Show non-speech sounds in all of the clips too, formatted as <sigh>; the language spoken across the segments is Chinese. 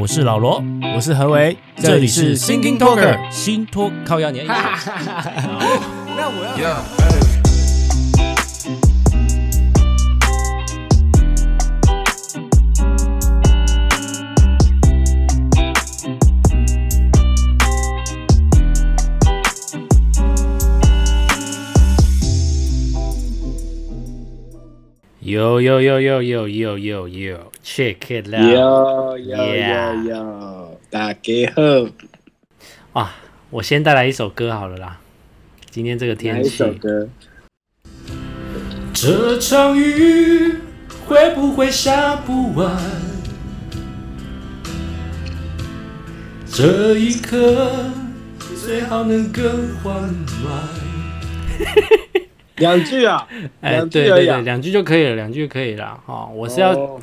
我是老罗，我是何为，这里是 Thinking Talker 新托靠压年。<laughs> 那我要。Yo yo yo yo yo yo yo yo，check it out。Yo yo yo yo，大家好。哇，我先带来一首歌好了啦。今天这个天气。一首歌？这场雨会不会下不完？这一刻最好能更缓慢。<laughs> 两句啊，<laughs> 哎，对对对，两句就可以了，两句就可以了。哦，我是要，哦、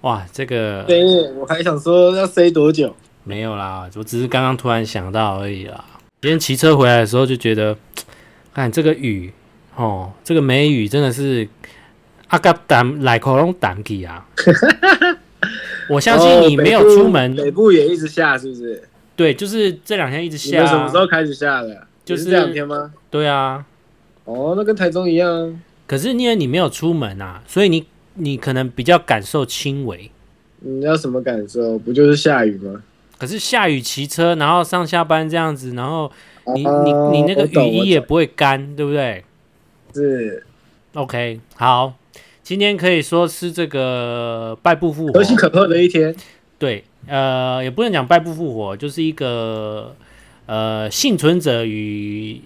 哇，这个，对，我还想说要塞多久？没有啦，我只是刚刚突然想到而已啦。今天骑车回来的时候就觉得，<tsk> 看这个雨，哦，这个梅雨真的是阿嘎胆来口龙胆气啊！<laughs> 我相信你没有出门，哦北，北部也一直下，是不是？对，就是这两天一直下。什么时候开始下的？就是这两天吗？对啊。哦，那跟台中一样。可是因为你没有出门啊，所以你你可能比较感受轻微。你要什么感受？不就是下雨吗？可是下雨骑车，然后上下班这样子，然后你、啊、你你那个雨衣也不会干，对不对？是。OK，好，今天可以说是这个败部复活，可喜可贺的一天。对，呃，也不能讲败部复活，就是一个呃幸存者与。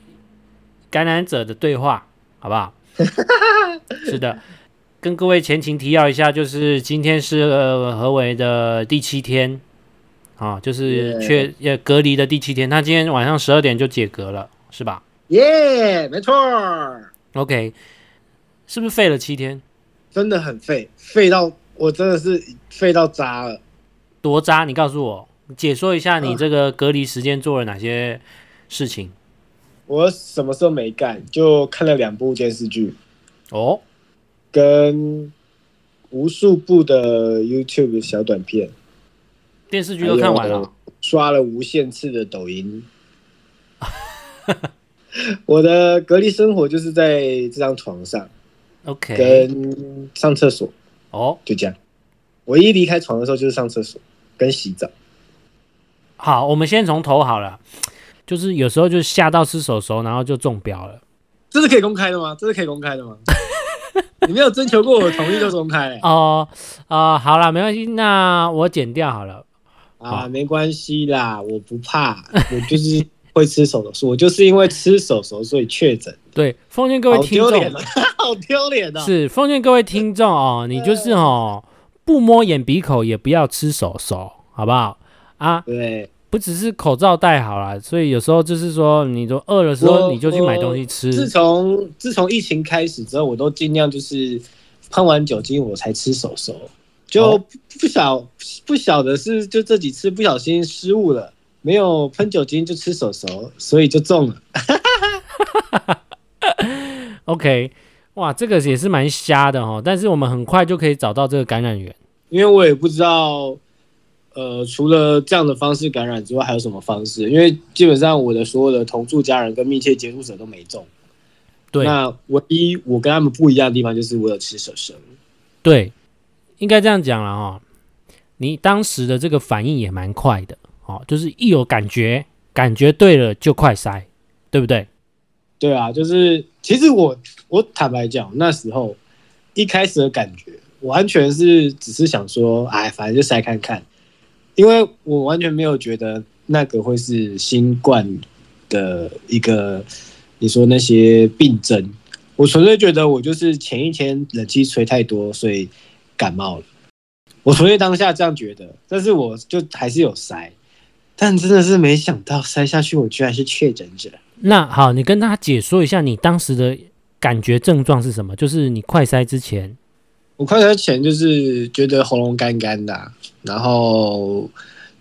感染者的对话，好不好？<laughs> 是的，跟各位前情提要一下，就是今天是何为的第七天，啊，就是确呃隔离的第七天。他今天晚上十二点就解隔了，是吧？耶，没错。OK，是不是废了七天？真的很废，废到我真的是废到渣了。多渣？你告诉我，解说一下你这个隔离时间做了哪些事情？我什么时候没干？就看了两部电视剧，哦，跟无数部的 YouTube 小短片，电视剧都看完了，刷了无限次的抖音。<laughs> 我的隔离生活就是在这张床上，OK，跟上厕所，哦，就这样。我一离开床的时候就是上厕所跟洗澡。好，我们先从头好了。就是有时候就吓到吃手手，然后就中标了。这是可以公开的吗？这是可以公开的吗？<laughs> 你没有征求过我同意就公开、欸？哦，啊、呃，好了，没关系，那我剪掉好了。啊，没关系啦，我不怕，我就是会吃手手，我就是因为吃手手所以确诊。对，奉劝各位听众，<laughs> 好丢脸的。是奉劝各位听众哦，你就是哦，不摸眼鼻口也不要吃手手，好不好？啊，对。不只是口罩戴好了，所以有时候就是说，你都饿的时候，你就去买东西吃。自从自从疫情开始之后，我都尽量就是喷完酒精我才吃手手，就不晓、哦、不晓得是就这几次不小心失误了，没有喷酒精就吃手手，所以就中了。<laughs> OK，哇，这个也是蛮瞎的哦，但是我们很快就可以找到这个感染源，因为我也不知道。呃，除了这样的方式感染之外，还有什么方式？因为基本上我的所有的同住家人跟密切接触者都没中。对，那唯一我跟他们不一样的地方就是我有吃手手。对，应该这样讲了哈。你当时的这个反应也蛮快的哦，就是一有感觉，感觉对了就快筛，对不对？对啊，就是其实我我坦白讲，那时候一开始的感觉，完全是只是想说，哎，反正就筛看看。因为我完全没有觉得那个会是新冠的一个，你说那些病症，我纯粹觉得我就是前一天冷气吹太多，所以感冒了。我纯粹当下这样觉得，但是我就还是有塞，但真的是没想到塞下去，我居然是确诊者。那好，你跟他解说一下你当时的感觉症状是什么？就是你快塞之前。我快筛前就是觉得喉咙干干的，啊，然后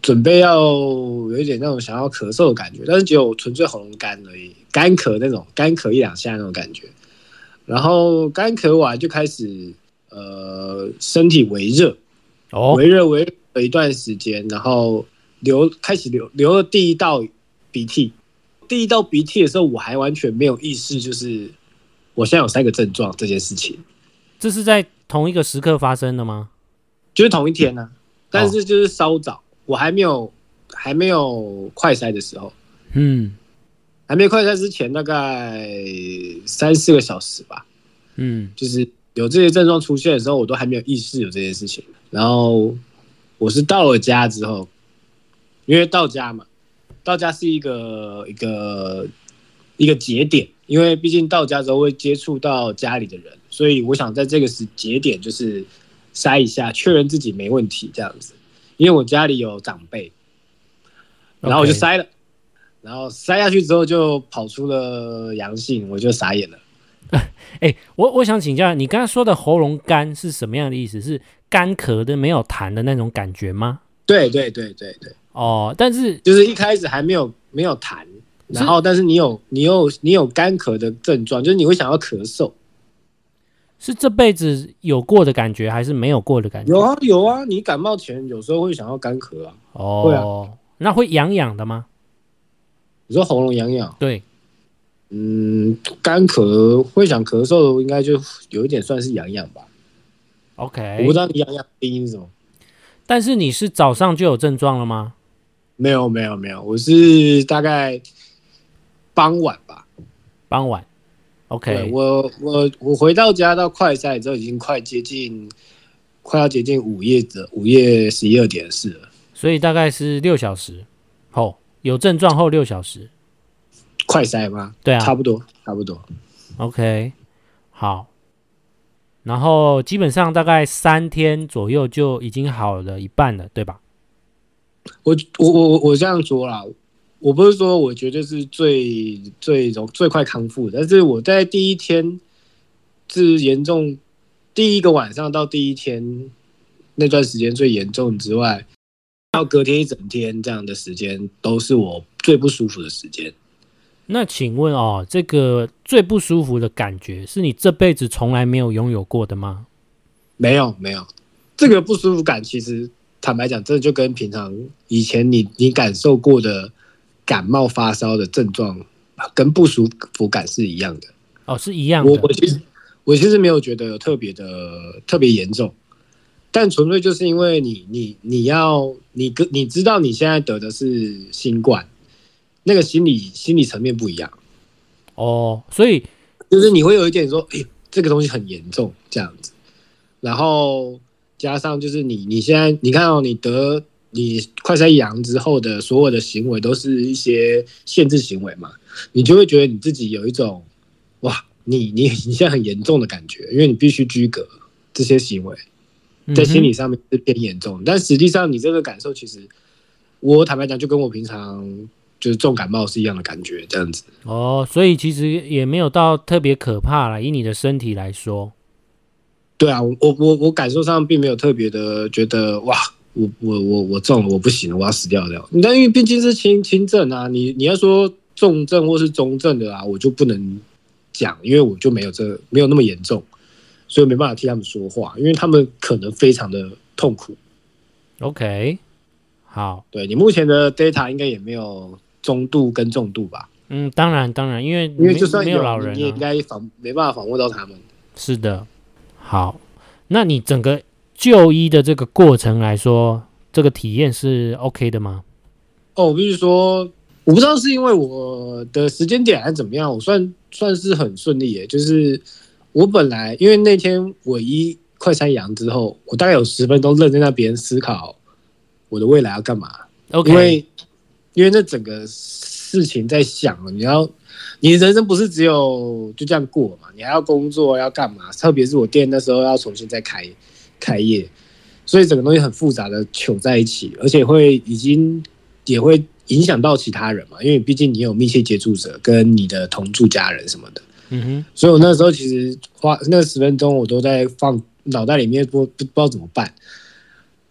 准备要有一点那种想要咳嗽的感觉，但是只有纯粹喉咙干而已，干咳那种，干咳一两下那种感觉。然后干咳完就开始呃身体微热，哦，微热微了一段时间，然后流开始流流了第一道鼻涕。第一道鼻涕的时候，我还完全没有意识，就是我现在有三个症状这件事情。这是在同一个时刻发生的吗？就是同一天呢、啊，但是就是稍早，我还没有还没有快筛的时候，嗯，还没快筛之前大概三四个小时吧，嗯，就是有这些症状出现的时候，我都还没有意识有这件事情。然后我是到了家之后，因为到家嘛。到家是一个一个一个节点，因为毕竟到家之后会接触到家里的人，所以我想在这个时节点就是筛一下，确认自己没问题这样子。因为我家里有长辈，然后我就筛了.然后筛下去之后就跑出了阳性，我就傻眼了。<laughs> 哎、欸，我我想请教你，刚才说的喉咙干是什么样的意思？是干咳的、没有痰的那种感觉吗？对对对对对。哦，但是就是一开始还没有没有痰，然后但是你有你有你有干咳的症状，就是你会想要咳嗽，是这辈子有过的感觉还是没有过的感觉？有啊有啊，你感冒前有时候会想要干咳啊。哦，会啊，那会痒痒的吗？你说喉咙痒痒？对，嗯，干咳会想咳嗽，应该就有一点算是痒痒吧。OK，我不知道你痒痒的定义是什么。但是你是早上就有症状了吗？没有没有没有，我是大概傍晚吧。傍晚，OK。我我我回到家到快筛之后，已经快接近快要接近午夜的午夜十一二点的事了。所以大概是六小时后有症状后六小时。快筛吗？对啊，差不多差不多。OK，好。然后基本上大概三天左右就已经好了一半了，对吧？我我我我这样说啦，我不是说我觉得是最最容最快康复的，但是我在第一天是严重，第一个晚上到第一天那段时间最严重之外，到隔天一整天这样的时间都是我最不舒服的时间。那请问哦，这个最不舒服的感觉是你这辈子从来没有拥有过的吗？没有，没有，这个不舒服感其实。坦白讲，真的就跟平常以前你你感受过的感冒发烧的症状，跟不舒服感是一样的。哦，是一样的。我我其实我其实没有觉得有特别的特别严重，但纯粹就是因为你你你要你跟你知道你现在得的是新冠，那个心理心理层面不一样。哦，所以就是你会有一点说，哎，这个东西很严重这样子，然后。加上就是你，你现在你看到、哦、你得你快筛阳之后的所有的行为都是一些限制行为嘛，你就会觉得你自己有一种哇，你你你现在很严重的感觉，因为你必须居隔这些行为，在心理上面是偏严重，但实际上你这个感受其实，我坦白讲，就跟我平常就是重感冒是一样的感觉，这样子。哦，所以其实也没有到特别可怕啦，以你的身体来说。对啊，我我我感受上并没有特别的觉得哇，我我我我中了，我不行了，我要死掉掉。但因为毕竟是轻轻症啊，你你要说重症或是中症的啊，我就不能讲，因为我就没有这没有那么严重，所以没办法替他们说话，因为他们可能非常的痛苦。OK，好，对你目前的 data 应该也没有中度跟重度吧？嗯，当然当然，因为因为就算没有老人、啊，你也应该访没办法访问到他们。是的。好，那你整个就医的这个过程来说，这个体验是 OK 的吗？哦，我必须说，我不知道是因为我的时间点还是怎么样，我算算是很顺利耶。就是我本来因为那天我一快三阳之后，我大概有十分钟愣在那边思考我的未来要干嘛。OK，因为因为那整个事情在想，你要。你人生不是只有就这样过嘛？你还要工作，要干嘛？特别是我店那时候要重新再开开业，所以整个东西很复杂的糗在一起，而且会已经也会影响到其他人嘛。因为毕竟你有密切接触者跟你的同住家人什么的。嗯哼。所以我那时候其实花那十分钟，我都在放脑袋里面不不不知道怎么办。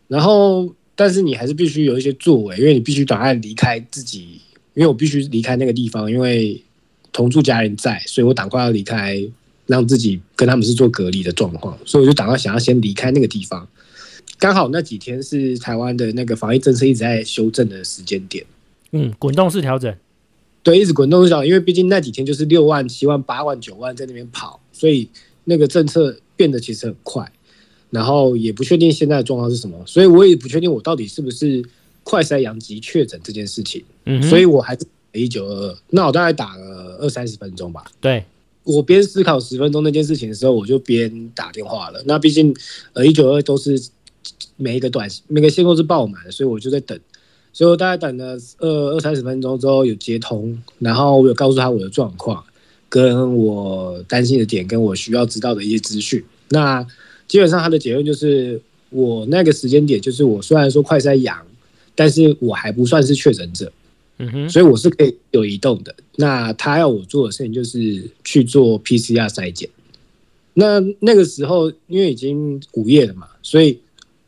然后，但是你还是必须有一些作为，因为你必须赶快离开自己，因为我必须离开那个地方，因为。同住家人在，所以我赶快要离开，让自己跟他们是做隔离的状况，所以我就打算想要先离开那个地方。刚好那几天是台湾的那个防疫政策一直在修正的时间点。嗯，滚动式调整。对，一直滚动式调整，因为毕竟那几天就是六万、七万、八万、九万在那边跑，所以那个政策变得其实很快。然后也不确定现在的状况是什么，所以我也不确定我到底是不是快筛阳极确诊这件事情。嗯，所以我还是一九二二。那我大概打了二三十分钟吧。对。我边思考十分钟那件事情的时候，我就边打电话了。那毕竟呃一九二都是每一个短每个线都是爆满，所以我就在等。所以我大概等了二二三十分钟之后有接通，然后我有告诉他我的状况，跟我担心的点，跟我需要知道的一些资讯。那基本上他的结论就是，我那个时间点就是我虽然说快筛阳，但是我还不算是确诊者。所以我是可以有移动的。那他要我做的事情就是去做 PCR 筛检。那那个时候因为已经午夜了嘛，所以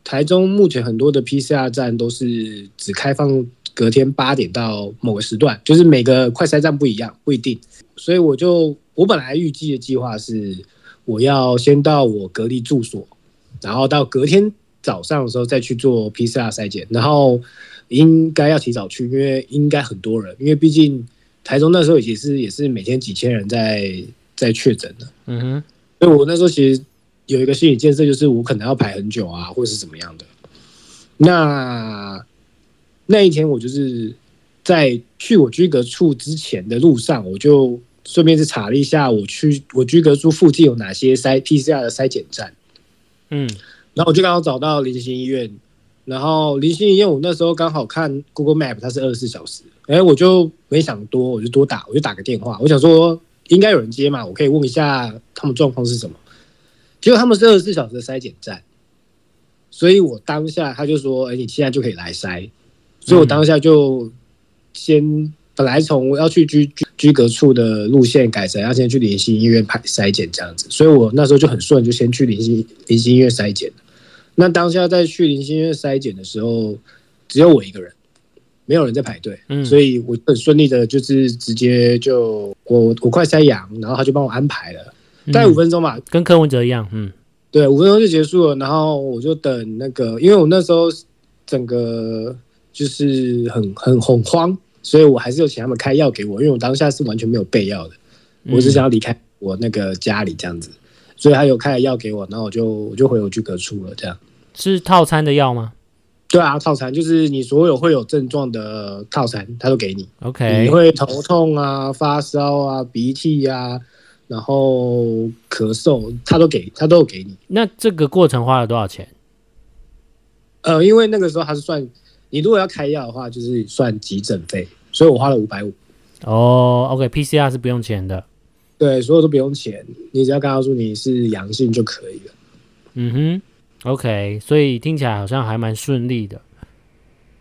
台中目前很多的 PCR 站都是只开放隔天八点到某个时段，就是每个快筛站不一样，不一定。所以我就我本来预计的计划是，我要先到我隔离住所，然后到隔天早上的时候再去做 PCR 筛检，然后。应该要提早去，因为应该很多人，因为毕竟台中那时候也是也是每天几千人在在确诊的，嗯哼，所以我那时候其实有一个心理建设，就是我可能要排很久啊，或是怎么样的。那那一天我就是在去我居隔处之前的路上，我就顺便是查了一下，我去我居隔处附近有哪些筛 PCR 的筛检站，嗯，然后我就刚好找到林新医院。然后林心怡，因为我那时候刚好看 Google Map，它是二十四小时，哎，我就没想多，我就多打，我就打个电话，我想说应该有人接嘛，我可以问一下他们状况是什么。结果他们是二十四小时的筛检站，所以我当下他就说，哎，你现在就可以来筛，所以我当下就先本来从我要去居居居隔处的路线改成要先去林心医院排筛检这样子，所以我那时候就很顺，就先去林心林心医院筛检。那当下在去林心医院筛检的时候，只有我一个人，没有人在排队，嗯，所以我很顺利的，就是直接就我我快筛阳，然后他就帮我安排了，大概五分钟吧，跟柯文哲一样，嗯，对，五分钟就结束了，然后我就等那个，因为我那时候整个就是很很恐慌，所以我还是有请他们开药给我，因为我当下是完全没有备药的，我只想要离开我那个家里这样子。所以他有开了药给我，然后我就我就回我居隔处了。这样是套餐的药吗？对啊，套餐就是你所有会有症状的套餐，他都给你。OK，你会头痛啊、发烧啊、鼻涕啊，然后咳嗽，他都给，他都有给你。那这个过程花了多少钱？呃，因为那个时候他是算你如果要开药的话，就是算急诊费，所以我花了五百五。哦，OK，PCR 是不用钱的。对，所有都不用钱，你只要告诉你是阳性就可以了。嗯哼，OK，所以听起来好像还蛮顺利的，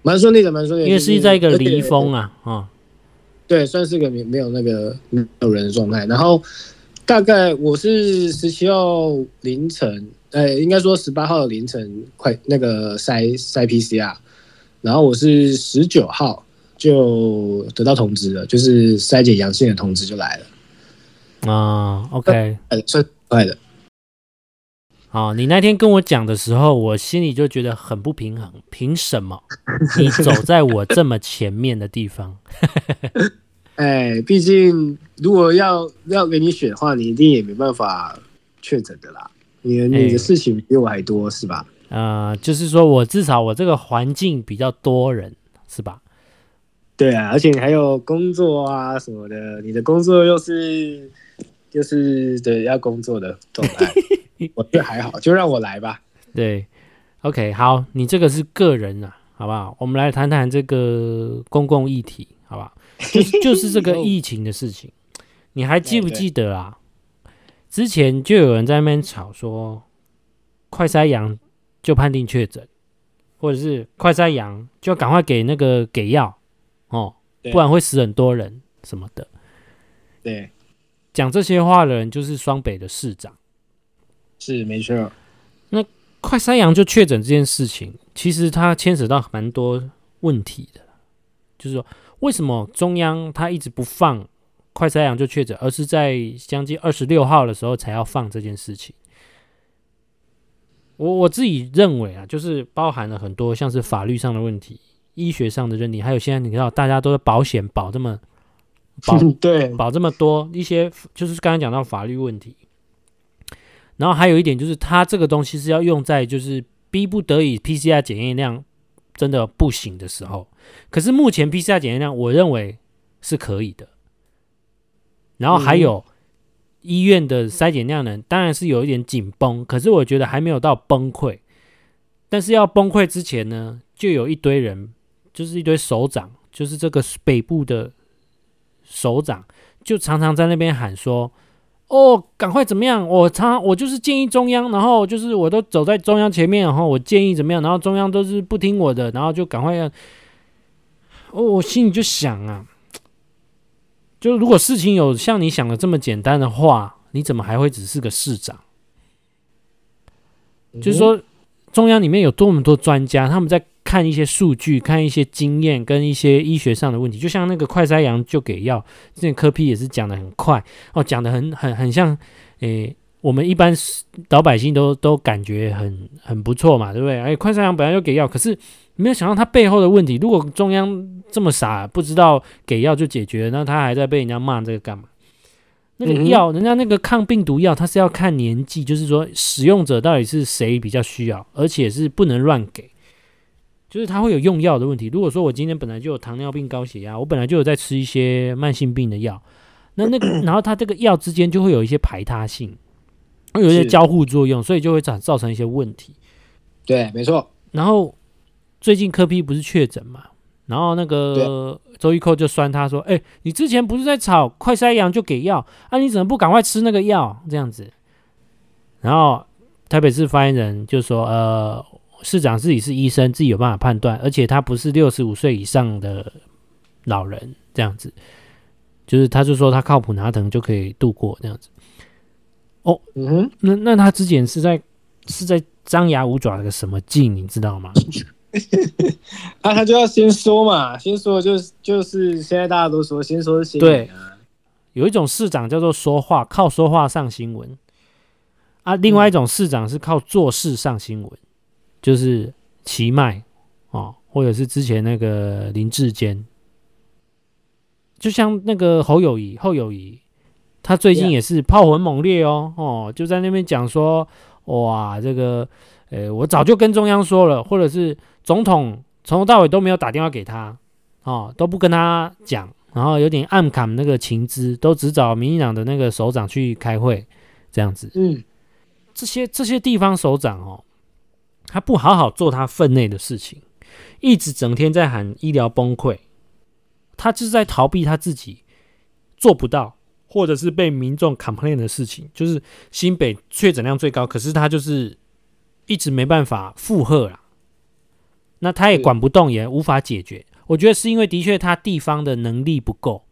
蛮顺利的，蛮顺利的。因为是在一个离峰啊，啊，对，算是个没没有那个没有人的状态。然后大概我是十七号凌晨，呃，应该说十八号凌晨快那个筛筛 PCR，然后我是十九号就得到通知了，就是筛检阳性的通知就来了。啊，OK，算快的。好，你那天跟我讲的时候，我心里就觉得很不平衡。凭什么 <laughs> 你走在我这么前面的地方？<laughs> 哎，毕竟如果要要给你选的话，你一定也没办法确诊的啦。你你的事情比我还多，是吧？啊、呃，就是说我至少我这个环境比较多人，是吧？对啊，而且你还有工作啊什么的，你的工作又是。就是对要工作的状态，<laughs> 我觉得还好，就让我来吧。对，OK，好，你这个是个人啊，好不好？我们来谈谈这个公共议题，好不好？就是就是这个 <laughs> 疫情的事情，你还记不记得啊？之前就有人在那边吵说，快筛阳就判定确诊，或者是快筛阳就赶快给那个给药哦，不然会死很多人什么的。对。讲这些话的人就是双北的市长，是没错。那快筛阳就确诊这件事情，其实它牵扯到蛮多问题的。就是说，为什么中央它一直不放快筛阳就确诊，而是在将近二十六号的时候才要放这件事情？我我自己认为啊，就是包含了很多像是法律上的问题、医学上的认定，还有现在你知道大家都是保险保这么 <laughs> 保对保这么多一些，就是刚才讲到法律问题。然后还有一点就是，它这个东西是要用在就是逼不得已 PCR 检验量真的不行的时候。可是目前 PCR 检验量，我认为是可以的。然后还有医院的筛检量呢，当然是有一点紧绷，可是我觉得还没有到崩溃。但是要崩溃之前呢，就有一堆人，就是一堆首长，就是这个北部的首长，就常常在那边喊说。哦，赶快怎么样？我常我就是建议中央，然后就是我都走在中央前面，然后我建议怎么样，然后中央都是不听我的，然后就赶快要。哦，我心里就想啊，就如果事情有像你想的这么简单的话，你怎么还会只是个市长？就是说，中央里面有多么多专家，他们在。看一些数据，看一些经验跟一些医学上的问题，就像那个快筛阳就给药，之前柯 P 也是讲得很快哦，讲得很很很像，诶、我们一般老百姓都都感觉很很不错嘛，对不对？哎，快筛阳本来就给药，可是没有想到他背后的问题。如果中央这么傻，不知道给药就解决，那他还在被人家骂这个干嘛？那个药，人家那个抗病毒药，它是要看年纪，就是说使用者到底是谁比较需要，而且是不能乱给。就是它会有用药的问题。如果说我今天本来就有糖尿病、高血压，我本来就有在吃一些慢性病的药，那那个然后它这个药之间就会有一些排他性，会有一些交互作用，所以就会造造成一些问题。对，没错。然后最近科批不是确诊嘛？然后那个周玉蔻就酸他说：“哎，你之前不是在炒快筛阳就给药啊？你怎么不赶快吃那个药？这样子。”然后台北市发言人就说：“呃。”市长自己是医生，自己有办法判断，而且他不是六十五岁以上的老人，这样子，就是他就说他靠普拿疼就可以度过这样子。哦，嗯哼，那那他之前是在是在张牙舞爪的个什么劲，你知道吗？那、<laughs> 啊、他就要先说嘛，先说就是就是现在大家都说先说是新闻、啊、对，有一种市长叫做说话靠说话上新闻啊，另外一种市长是靠做事上新闻。就是奇迈哦，或者是之前那个林志坚，就像那个侯友谊，侯友谊，他最近也是炮火猛烈哦哦，就在那边讲说，哇，这个，呃，我早就跟中央说了，或者是总统从头到尾都没有打电话给他，哦，都不跟他讲，然后有点暗砍那个情资，都只找民进党的那个首长去开会，这样子，嗯，这些这些地方首长哦。他不好好做他分内的事情，一直整天在喊医疗崩溃，他就是在逃避他自己做不到，或者是被民众 complain 的事情。就是新北确诊量最高，可是他就是一直没办法负荷啦。那他也管不动，也无法解决。我觉得是因为的确他地方的能力不够，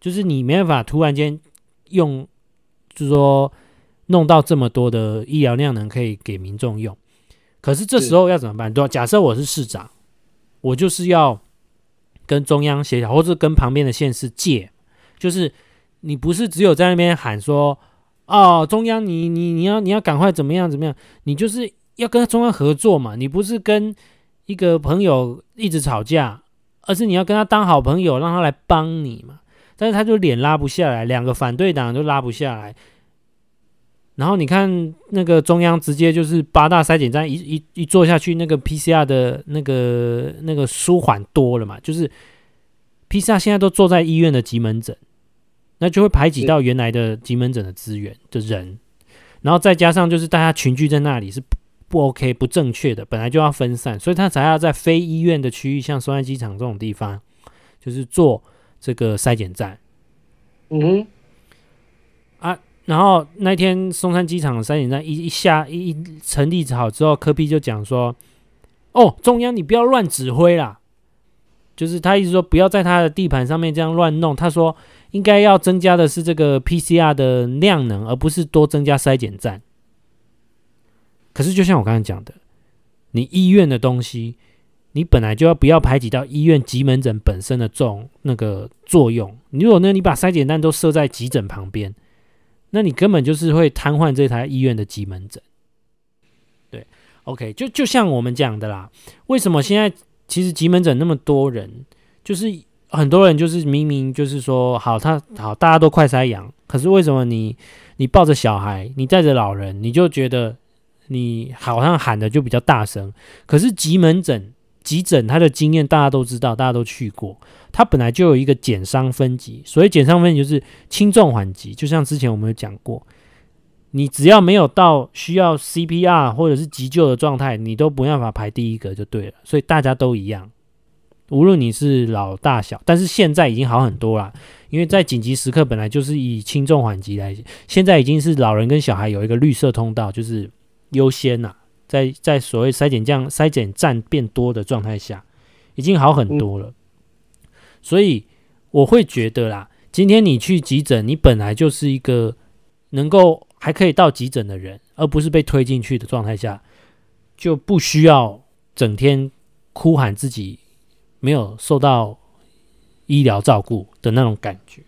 就是你没办法突然间用，就是说弄到这么多的医疗量能可以给民众用。可是这时候要怎么办？对吧？假设我是市长，我就是要跟中央协调，或者跟旁边的县市借。就是你不是只有在那边喊说，哦，中央你你你要你要赶快怎么样怎么样？你就是要跟中央合作嘛。你不是跟一个朋友一直吵架，而是你要跟他当好朋友，让他来帮你嘛。但是他就脸拉不下来，两个反对党都拉不下来。然后你看那个中央直接就是八大筛检站一一一做下去，那个 PCR 的那个那个舒缓多了嘛，就是 PCR 现在都坐在医院的急门诊，那就会排挤到原来的急门诊的资源的人，然后再加上就是大家群聚在那里是不 OK 不正确的，本来就要分散，所以他才要在非医院的区域，像松山机场这种地方，就是做这个筛检站。嗯哼。然后那天松山机场的筛检站一一下一一成立好之后，柯 P 就讲说：“哦，中央你不要乱指挥啦，就是他意思说不要在他的地盘上面这样乱弄。他说应该要增加的是这个 PCR 的量能，而不是多增加筛检站。可是就像我刚才讲的，你医院的东西，你本来就要不要排挤到医院急门诊本身的这种那个作用。你如果呢，你把筛检站都设在急诊旁边。”那你根本就是会瘫痪这台医院的急门诊，对 OK，就就像我们讲的啦，为什么现在其实急门诊那么多人，就是很多人就是明明就是说好，他好，大家都快塞阳，可是为什么你你抱着小孩，你带着老人，你就觉得你好像喊的就比较大声？可是急门诊急诊他的经验大家都知道，大家都去过，他本来就有一个减伤分级，所以减伤分级就是轻重缓急，就像之前我们有讲过。你只要没有到需要 CPR 或者是急救的状态，你都不办法排第一个就对了。所以大家都一样，无论你是老大小，但是现在已经好很多了，因为在紧急时刻本来就是以轻重缓急来，现在已经是老人跟小孩有一个绿色通道，就是优先呐，在在所谓筛检站筛检站变多的状态下，已经好很多了。所以我会觉得啦，今天你去急诊，你本来就是一个能够。还可以到急诊的人，而不是被推进去的状态下，就不需要整天哭喊自己没有受到医疗照顾的那种感觉。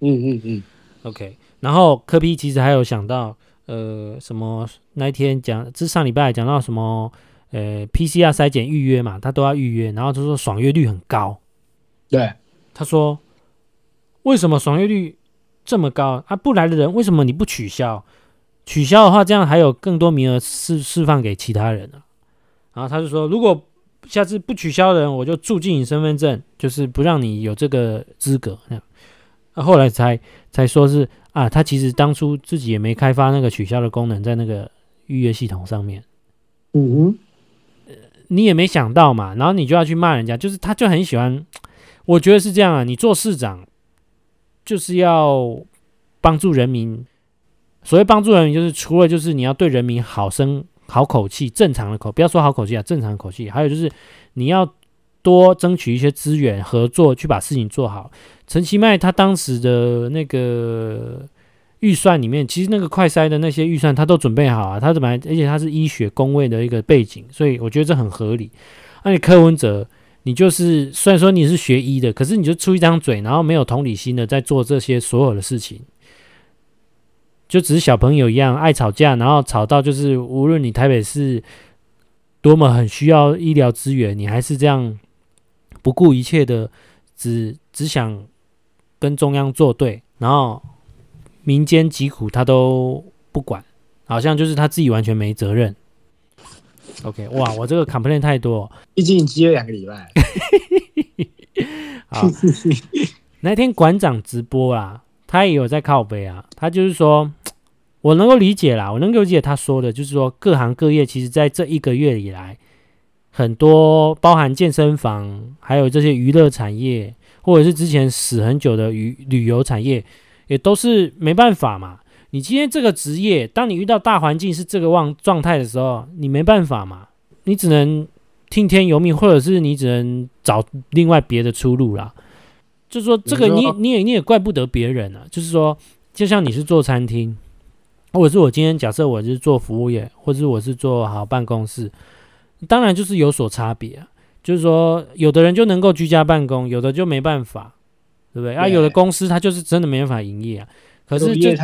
嗯嗯嗯，OK。然后科比其实还有想到，呃，什么那一天讲，这上礼拜讲到什么，呃，PCR 筛检预约嘛，他都要预约，然后他说爽约率很高。对，他说为什么爽约率？这么高啊！不来的人为什么你不取消？取消的话，这样还有更多名额释释放给其他人。然后他就说，如果下次不取消的人，我就注进你身份证，就是不让你有这个资格。那、啊、后来才才说是啊，他其实当初自己也没开发那个取消的功能在那个预约系统上面。嗯哼，你也没想到嘛，然后你就要去骂人家，就是他就很喜欢。我觉得是这样啊，你做市长。就是要帮助人民，所谓帮助人民，就是除了就是你要对人民好声好口气，正常的口，不要说好口气啊，正常的口气。还有就是你要多争取一些资源合作，去把事情做好。陈其迈他当时的那个预算里面，其实那个快筛的那些预算他都准备好啊，他本来而且他是医学公卫的一个背景，所以我觉得这很合理。那你柯文哲。你就是虽然说你是学医的，可是你就出一张嘴，然后没有同理心的在做这些所有的事情，就只是小朋友一样爱吵架，然后吵到就是无论你台北市多么很需要医疗资源，你还是这样不顾一切的只只想跟中央作对，然后民间疾苦他都不管，好像就是他自己完全没责任。OK，哇，我这个 complain 太多，毕竟你积了两个礼拜。<laughs> 好，那天馆长直播啊，他也有在靠背啊。他就是说，我能够理解啦，我能够理解他说的，就是说各行各业其实在这一个月以来，很多包含健身房，还有这些娱乐产业，或者是之前死很久的旅旅游产业，也都是没办法嘛。你今天这个职业，当你遇到大环境是这个状状态的时候，你没办法嘛，你只能听天由命，或者是你只能找另外别的出路啦。就说，这个你你也你也怪不得别人啊。就是说，就像你是做餐厅，或者是我今天假设我是做服务业，或者是我是做好办公室，当然就是有所差别啊。就是说，有的人就能够居家办公，有的就没办法，对不对？啊，有的公司它就是真的没办法营业啊。可是这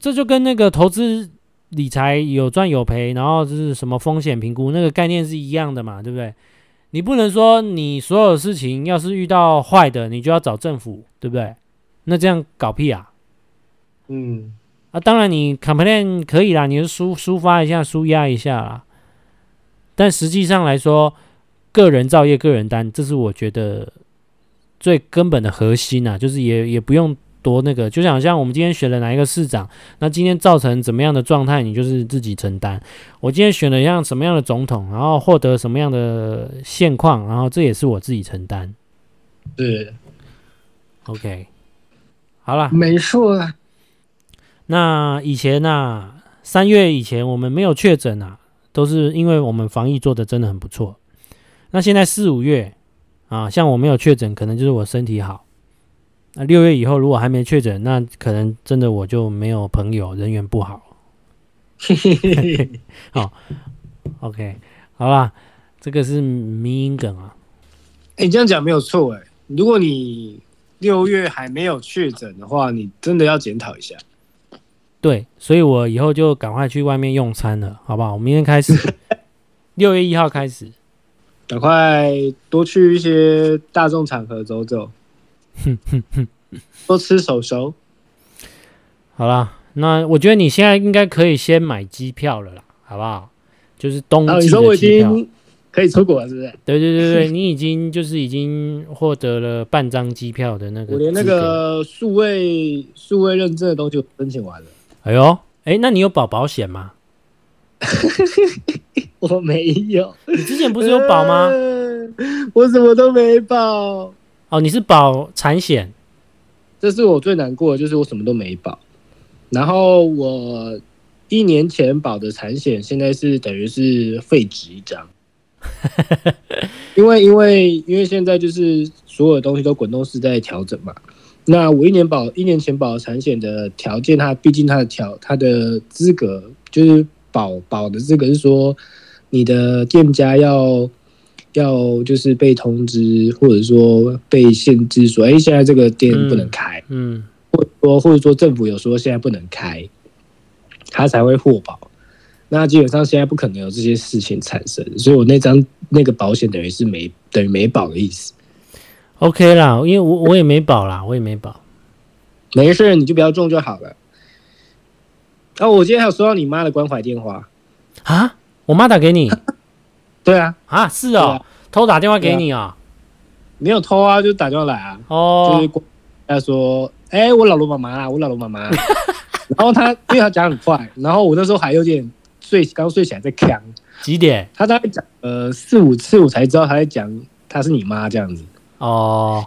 这就跟那个投资理财有赚有赔，然后就是什么风险评估那个概念是一样的嘛，对不对？你不能说你所有事情要是遇到坏的，你就要找政府，对不对？那这样搞屁啊！嗯，啊，当然你 complain 可以啦，你就抒抒发一下，抒压一下啦。但实际上来说，个人造业，个人单，这是我觉得最根本的核心啊，就是也也不用。多那个，就想像我们今天选了哪一个市长，那今天造成怎么样的状态，你就是自己承担。我今天选了一样什么样的总统，然后获得什么样的现况，然后这也是我自己承担。对，OK，好了，没错。那以前啊，三月以前我们没有确诊啊，都是因为我们防疫做的真的很不错。那现在四五月啊，像我没有确诊，可能就是我身体好。那六月以后如果还没确诊，那可能真的我就没有朋友，人缘不好。好，<laughs> OK，好啦，这个是迷因梗啊。哎、欸，你这样讲没有错哎。如果你六月还没有确诊的话，你真的要检讨一下。对，所以我以后就赶快去外面用餐了，好不好？我明天开始，<laughs> 六月一号开始，赶快多去一些大众场合走走，哼哼哼，多吃手手。好啦，那我觉得你现在应该可以先买机票了啦，好不好？就是冬季的机票。可以出国了，是不是？对对对对，<laughs> 你已经就是已经获得了半张机票的那个，我连那个数位数位认证的东西都申请完了。哎呦，哎，那你有保保险吗？<laughs> 我没有。你之前不是有保吗？呃，我什么都没保。哦，你是保产险？这是我最难过的，就是我什么都没保。然后我一年前保的产险，现在是等于是废纸一张。<laughs> 因为因为因为现在就是所有的东西都滚动式在调整嘛，那我一年保一年前保产险的条件，它毕竟它的条它的资格就是保保的资格是说你的店家要要就是被通知或者说被限制说，哎，现在这个店不能开，嗯，或者说或者说政府有说现在不能开，它才会获保。那基本上现在不可能有这些事情产生，所以我那张那个保险等于是没等于没保的意思。OK 啦，因为我我也没保啦，我也没保。没事，你就不要中就好了。哦，我今天还有收到你妈的关怀电话啊！我妈打给你？<laughs> 对啊，啊是哦，啊、偷打电话给你啊、哦？没有偷啊，就打电话来啊。哦，就是他说，哎、欸，我老罗妈妈啊，我老罗妈妈。<laughs> 然后他因为他讲很快，然后我那时候还有点。睡刚睡起来在呛几点？他大概讲呃四五次，我才知道他在讲他是你妈这样子哦。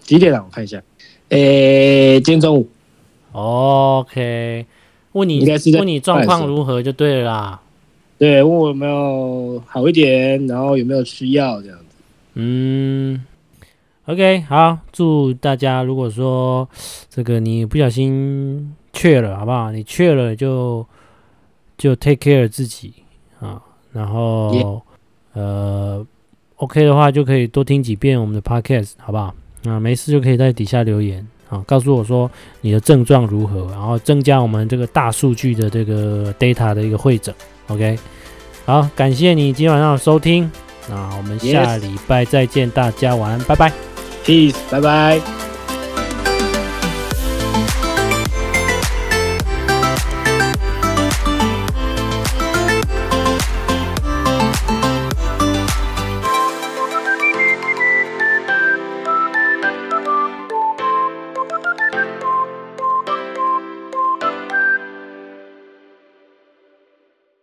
几点了？我看一下，诶、欸，今天中午。OK，问你问你状况如何就对了啦。对，问我有没有好一点，然后有没有吃药这样子。嗯，OK，好，祝大家如果说这个你不小心确了，好不好？你确了就。就 take care 自己啊，然后 Yeah. 呃，OK 的话就可以多听几遍我们的 podcast，好不好？那，没事就可以在底下留言啊，告诉我说你的症状如何，然后增加我们这个大数据的这个 data 的一个会诊。OK，好，感谢你今晚上的收听，那我们下礼拜再见，大家晚安，拜拜，Peace，拜拜。